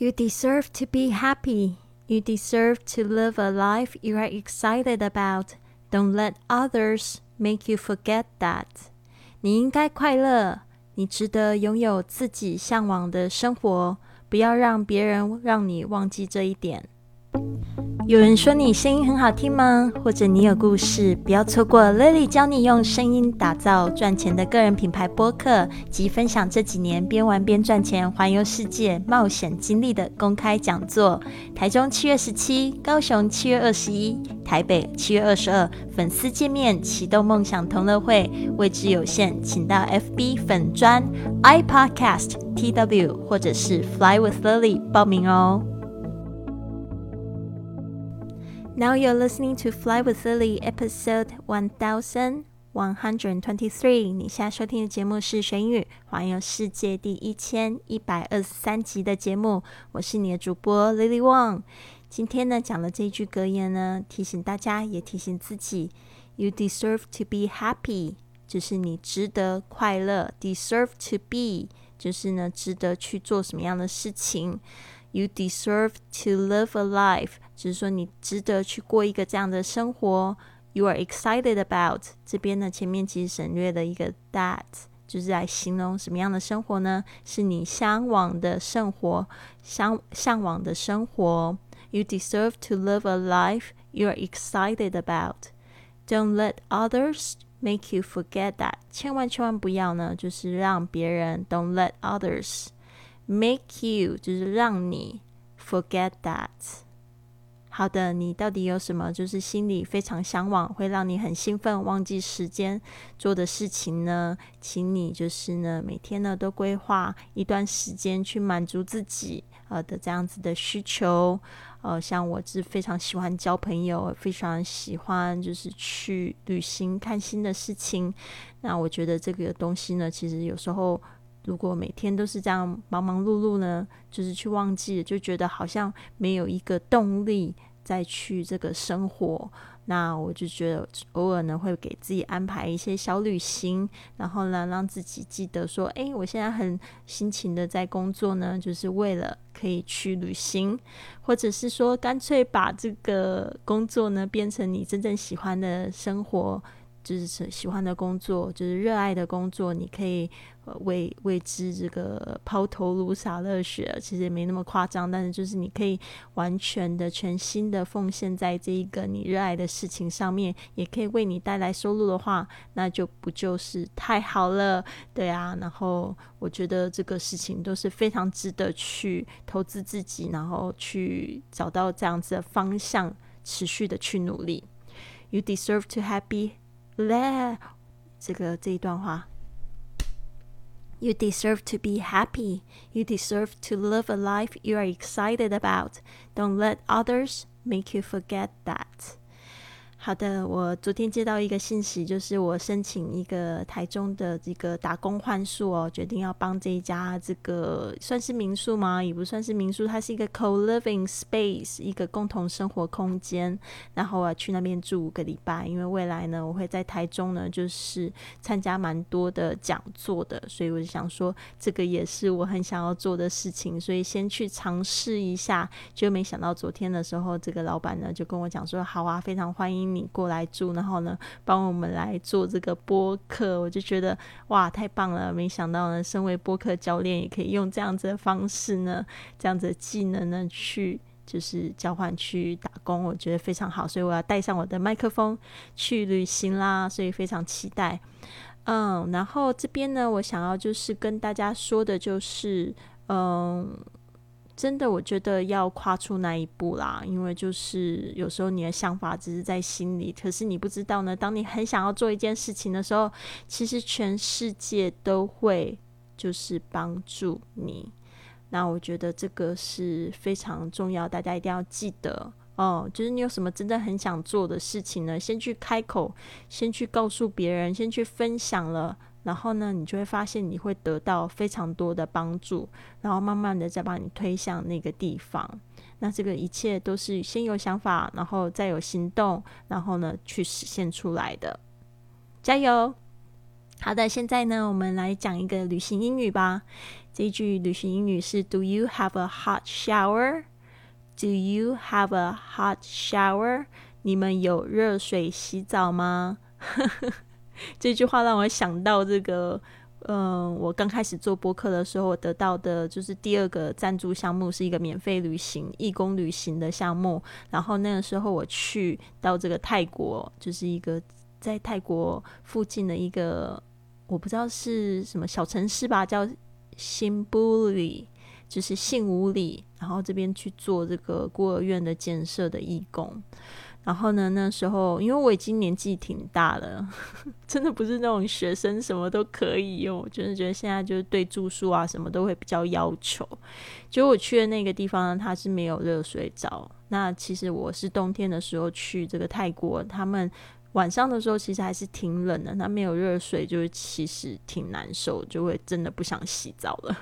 You deserve to be happy. You deserve to live a life you are excited about. Don't let others make you forget that. 你应该快乐，你值得拥有自己向往的生活。不要让别人让你忘记这一点。 有人说你声音很好听吗？或者你有故事？不要错过 Lily 教你用声音打造赚钱的个人品牌播客及分享这几年边玩边赚钱、环游世界冒险经历的公开讲座。台中七月十七，高雄七月二十一，台北七月二十二，粉丝见面启动梦想同乐会，位置有限，请到 FB 粉专 iPodcast TW 或者是 Fly with Lily 报名哦。Now you're listening to Fly with Lily, episode one thousand one hundred twenty-three。你现在收听的节目是《学英语环游世界》第一千一百二十三集的节目。我是你的主播 Lily Wang。今天呢，讲的这一句格言呢，提醒大家，也提醒自己：You deserve to be happy，就是你值得快乐；deserve to be，就是呢，值得去做什么样的事情。You deserve to live a life， 就是说你值得去过一个这样的生活。You are excited about 这边呢，前面其实省略了一个 that，就是在形容什么样的生活呢？是你向往的生活，向向往的生活。You deserve to live a life you are excited about. Don't let others make you forget that. 千万千万不要呢，就是让别人 don't let others。Make you 就是让你 forget that。 好的，你到底有什么就是心里非常向往，会让你很兴奋、忘记时间做的事情呢？请你就是呢，每天呢都规划一段时间去满足自己呃的这样子的需求。呃，像我是非常喜欢交朋友，非常喜欢就是去旅行、看新的事情。那我觉得这个东西呢，其实有时候。如果每天都是这样忙忙碌碌呢，就是去忘记，就觉得好像没有一个动力再去这个生活。那我就觉得偶尔呢会给自己安排一些小旅行，然后呢让自己记得说，哎，我现在很辛勤的在工作呢，就是为了可以去旅行，或者是说干脆把这个工作呢变成你真正喜欢的生活。就是喜欢的工作，就是热爱的工作，你可以呃为为之这个抛头颅洒热血，其实也没那么夸张，但是就是你可以完全的、全新的奉献在这一个你热爱的事情上面，也可以为你带来收入的话，那就不就是太好了，对啊。然后我觉得这个事情都是非常值得去投资自己，然后去找到这样子的方向，持续的去努力。You deserve to happy. 咧，这个这一段话，You deserve to be happy. You deserve to live a life you are excited about. Don't let others make you forget that. 好的，我昨天接到一个信息，就是我申请一个台中的这个打工换宿哦，决定要帮这一家这个算是民宿吗？也不算是民宿，它是一个 co-living space，一个共同生活空间。然后我要去那边住五个礼拜，因为未来呢，我会在台中呢，就是参加蛮多的讲座的，所以我就想说，这个也是我很想要做的事情，所以先去尝试一下。就没想到昨天的时候，这个老板呢就跟我讲说，好啊，非常欢迎。你过来住，然后呢，帮我们来做这个播客，我就觉得哇，太棒了！没想到呢，身为播客教练，也可以用这样子的方式呢，这样子的技能呢，去就是交换去打工，我觉得非常好。所以我要带上我的麦克风去旅行啦，所以非常期待。嗯，然后这边呢，我想要就是跟大家说的，就是嗯。真的，我觉得要跨出那一步啦，因为就是有时候你的想法只是在心里，可是你不知道呢。当你很想要做一件事情的时候，其实全世界都会就是帮助你。那我觉得这个是非常重要，大家一定要记得哦。就是你有什么真的很想做的事情呢？先去开口，先去告诉别人，先去分享了。然后呢，你就会发现你会得到非常多的帮助，然后慢慢的再把你推向那个地方。那这个一切都是先有想法，然后再有行动，然后呢去实现出来的。加油！好的，现在呢，我们来讲一个旅行英语吧。这一句旅行英语是 “Do you have a hot shower? Do you have a hot shower？” 你们有热水洗澡吗？这句话让我想到这个，嗯，我刚开始做播客的时候，我得到的就是第二个赞助项目是一个免费旅行、义工旅行的项目。然后那个时候我去到这个泰国，就是一个在泰国附近的一个。我不知道是什么小城市吧，叫新布里，就是信武里。然后这边去做这个孤儿院的建设的义工。然后呢，那时候因为我已经年纪挺大了，真的不是那种学生什么都可以用。我真的觉得现在就是对住宿啊什么都会比较要求。就我去的那个地方呢，它是没有热水澡。那其实我是冬天的时候去这个泰国，他们。晚上的时候其实还是挺冷的，那没有热水，就是其实挺难受，就会真的不想洗澡了。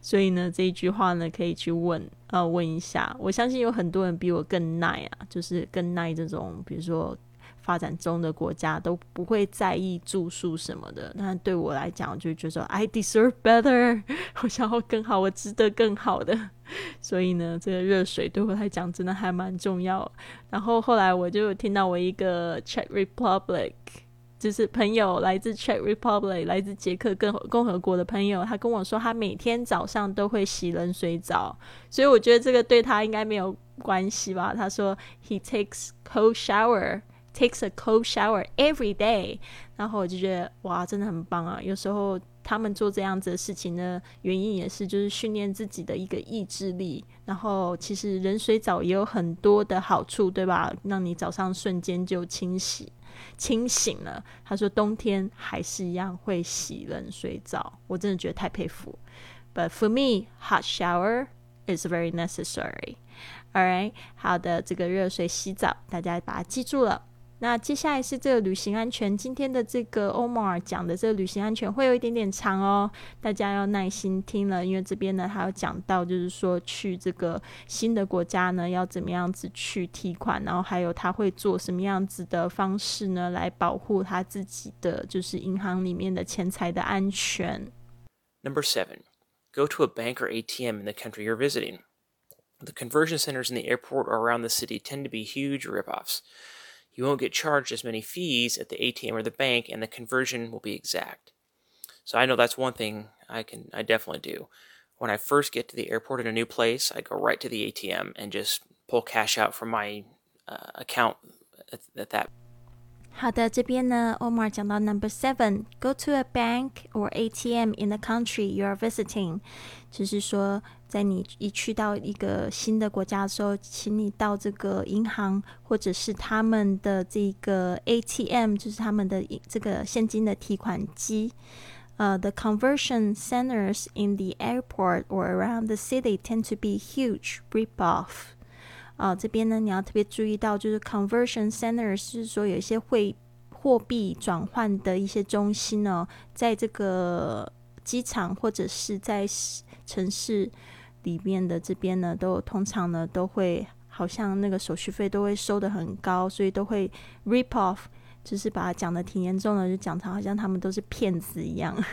所以呢，这一句话呢，可以去问呃问一下，我相信有很多人比我更耐啊，就是更耐这种，比如说。发展中的国家都不会在意住宿什么的，但对我来讲，就觉得 I deserve better，我想要更好，我值得更好的。所以呢，这个热水对我来讲真的还蛮重要。然后后来我就听到我一个 Czech Republic，就是朋友来自 Czech Republic，来自捷克共共和国的朋友，他跟我说他每天早上都会洗冷水澡，所以我觉得这个对他应该没有关系吧。他说 He takes cold shower。takes a cold shower every day，然后我就觉得哇，真的很棒啊！有时候他们做这样子的事情呢，原因也是就是训练自己的一个意志力。然后其实冷水澡也有很多的好处，对吧？让你早上瞬间就清洗清醒了。他说冬天还是一样会洗冷水澡，我真的觉得太佩服。But for me, hot shower is very necessary. Alright，好的，这个热水洗澡，大家把它记住了。那接下来是这个旅行安全，今天的这个欧莫尔讲的这个旅行安全会有一点点长哦，大家要耐心听了，因为这边呢还有讲到，就是说去这个新的国家呢要怎么样子去提款，然后还有他会做什么样子的方式呢来保护他自己的就是银行里面的钱财的安全。Number seven, go to a bank or ATM in the country you're visiting. The conversion centers in the airport or around the city tend to be huge ripoffs. you won't get charged as many fees at the ATM or the bank, and the conversion will be exact. So I know that's one thing I can I definitely do. When I first get to the airport in a new place, I go right to the ATM and just pull cash out from my uh, account at, at that 好的，这边呢，Omar 讲到 Number Seven，Go to a bank or ATM in the country you are visiting，就是说， 在你一去到一个新的国家的时候，请你到这个银行或者是他们的这个 ATM，就是他们的这个现金的提款机。呃、，the conversion centers in the airport or around the city tend to be huge rip-off。啊，这边呢，你要特别注意到，就是 conversion centers，是说有一些汇货币转换的一些中心呢，在这个机场或者是在城市里面的这边呢，都通常呢都会好像那个手续费都会收的很高，所以都会 rip off，就是把它讲的挺严重的，就讲成好像他们都是骗子一样。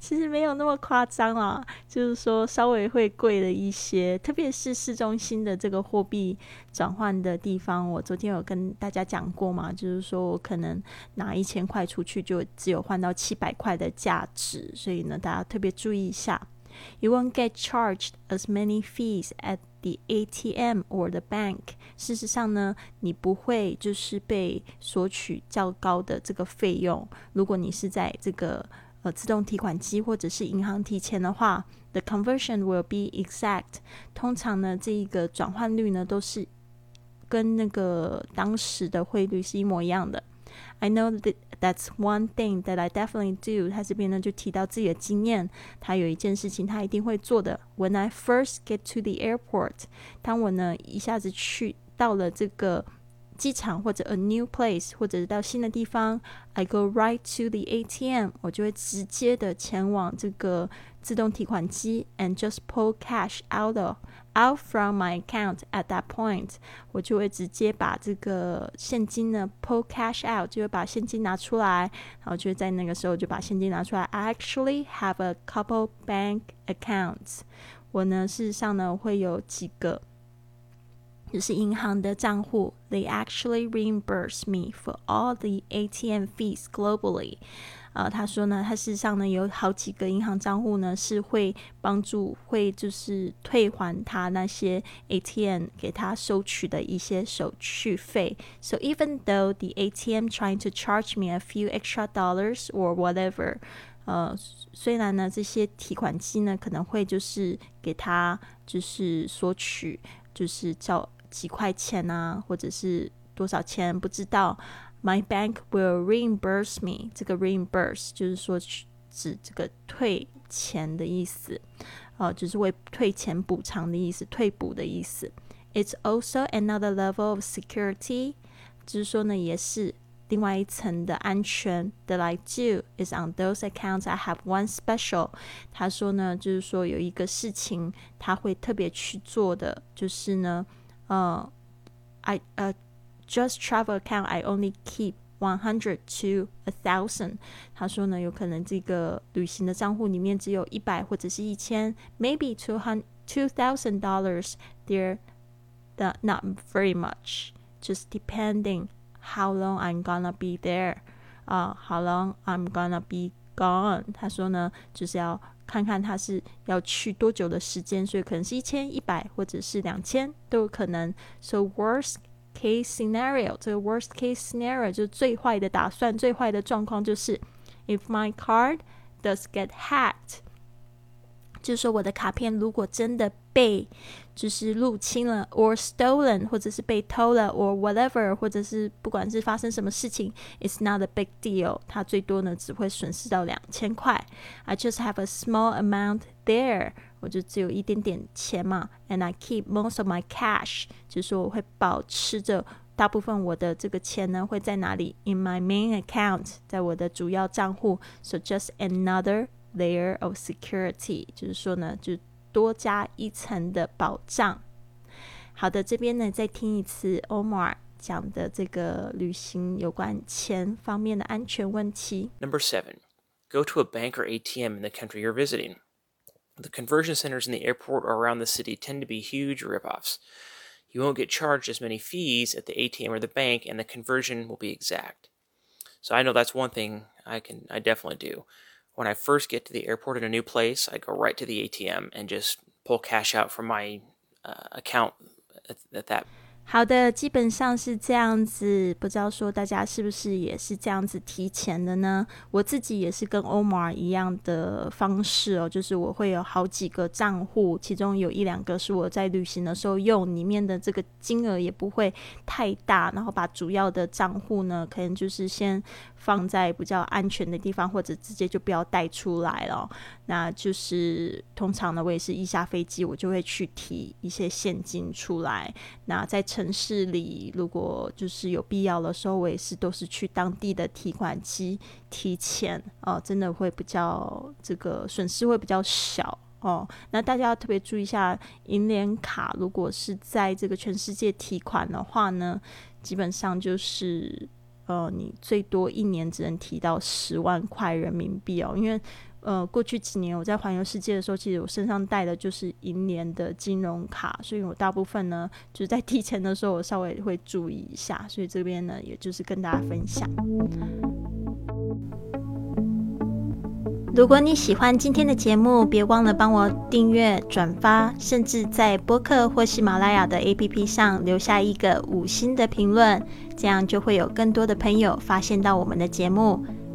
其实没有那么夸张啊，就是说稍微会贵了一些，特别是市中心的这个货币转换的地方。我昨天有跟大家讲过嘛，就是说我可能拿一千块出去，就只有换到七百块的价值，所以呢，大家特别注意一下。You won't get charged as many fees at the ATM or the bank。事实上呢，你不会就是被索取较高的这个费用。如果你是在这个呃，自动提款机或者是银行提钱的话，the conversion will be exact。通常呢，这一个转换率呢都是跟那个当时的汇率是一模一样的。I know that that's one thing that I definitely do。他这边呢就提到自己的经验，他有一件事情他一定会做的。When I first get to the airport，当我呢一下子去到了这个机场或者 a new place，或者是到新的地方，I go right to the ATM，我就会直接的前往这个自动提款机，and just pull cash out of out from my account at that point，我就会直接把这个现金呢 pull cash out，就会把现金拿出来，然后就在那个时候就把现金拿出来。I actually have a couple bank accounts，我呢事实上呢会有几个。就是银行的账户，they actually reimburse me for all the ATM fees globally。 呃，他说呢，他事实上呢有好几个银行账户呢是会帮助，会就是退还他那些 ATM 给他收取的一些手续费。So even though the ATM trying to charge me a few extra dollars or whatever，呃，虽然呢这些提款机呢可能会就是给他就是索取，就是叫。几块钱啊，或者是多少钱不知道。My bank will reimburse me。这个 reimburse 就是说指这个退钱的意思，呃，就是为退钱补偿的意思，退补的意思。It's also another level of security，就是说呢，也是另外一层的安全。That I do is on those accounts I have one special。他说呢，就是说有一个事情他会特别去做的，就是呢。呃，I 呃 ，just travel account I only keep one hundred to a thousand。他说呢，有可能这个旅行的账户里面只有一百或者是一千，maybe two hundred two thousand dollars. They're not not very much, just depending how long I'm gonna be there. 啊、uh,，how long I'm gonna be gone。他说呢，就是要看看他是要去多久的时间，所以可能是一千、一百或者是两千都有可能。So worst case scenario，这个 worst case scenario 就是最坏的打算，最坏的状况就是 if my card does get hacked。 就是说，我的卡片如果真的被就是入侵了，or stolen，或者是被偷了，or whatever，或者是不管是发生什么事情，it's not a big deal。它最多呢只会损失到两千块。I just have a small amount there，我就只有一点点钱嘛。And I keep most of my cash，就是说我会保持着大部分我的这个钱呢会在哪里？In my main account，在我的主要账户。So just another layer of security，就是说呢，就多加一层的保障。好的，这边呢再听一次 Omar 讲的这个旅行有关钱方面的安全问题。Number seven, go to a bank or ATM in the country you're visiting. The conversion centers in the airport or around the city tend to be huge ripoffs. You won't get charged as many fees at the ATM or the bank, and the conversion will be exact. So I know that's one thing I can I definitely do when I first get to the airport in a new place, I go right to the ATM and just pull cash out from my uh, account at, at that 好的，基本上是这样子，不知道说大家是不是也是这样子提前的呢？我自己也是跟 Omar 一样的方式哦，就是我会有好几个账户，其中有一两个是我在旅行的时候用，里面的这个金额也不会太大，然后把主要的账户呢，可能就是先放在比较安全的地方，或者直接就不要带出来了。那就是通常呢，我也是一下飞机，我就会去提一些现金出来。那在城市里，如果就是有必要的时候，我也是都是去当地的提款机提钱哦，真的会比较这个损失会比较小哦。那大家要特别注意一下，银联卡如果是在这个全世界提款的话呢，基本上就是呃，你最多一年只能提到十万块人民币哦，因为。呃，过去几年我在环游世界的时候，其实我身上带的就是银联的金融卡，所以我大部分呢就是在 提前的时候，我稍微会注意一下。所以这边呢，也就是跟大家分享。如果你喜欢今天的节目，别忘了帮我订阅、转发，甚至在播客或喜马拉雅的 APP 上留下一个五星的评论，这样就会有更多的朋友发现到我们的节目。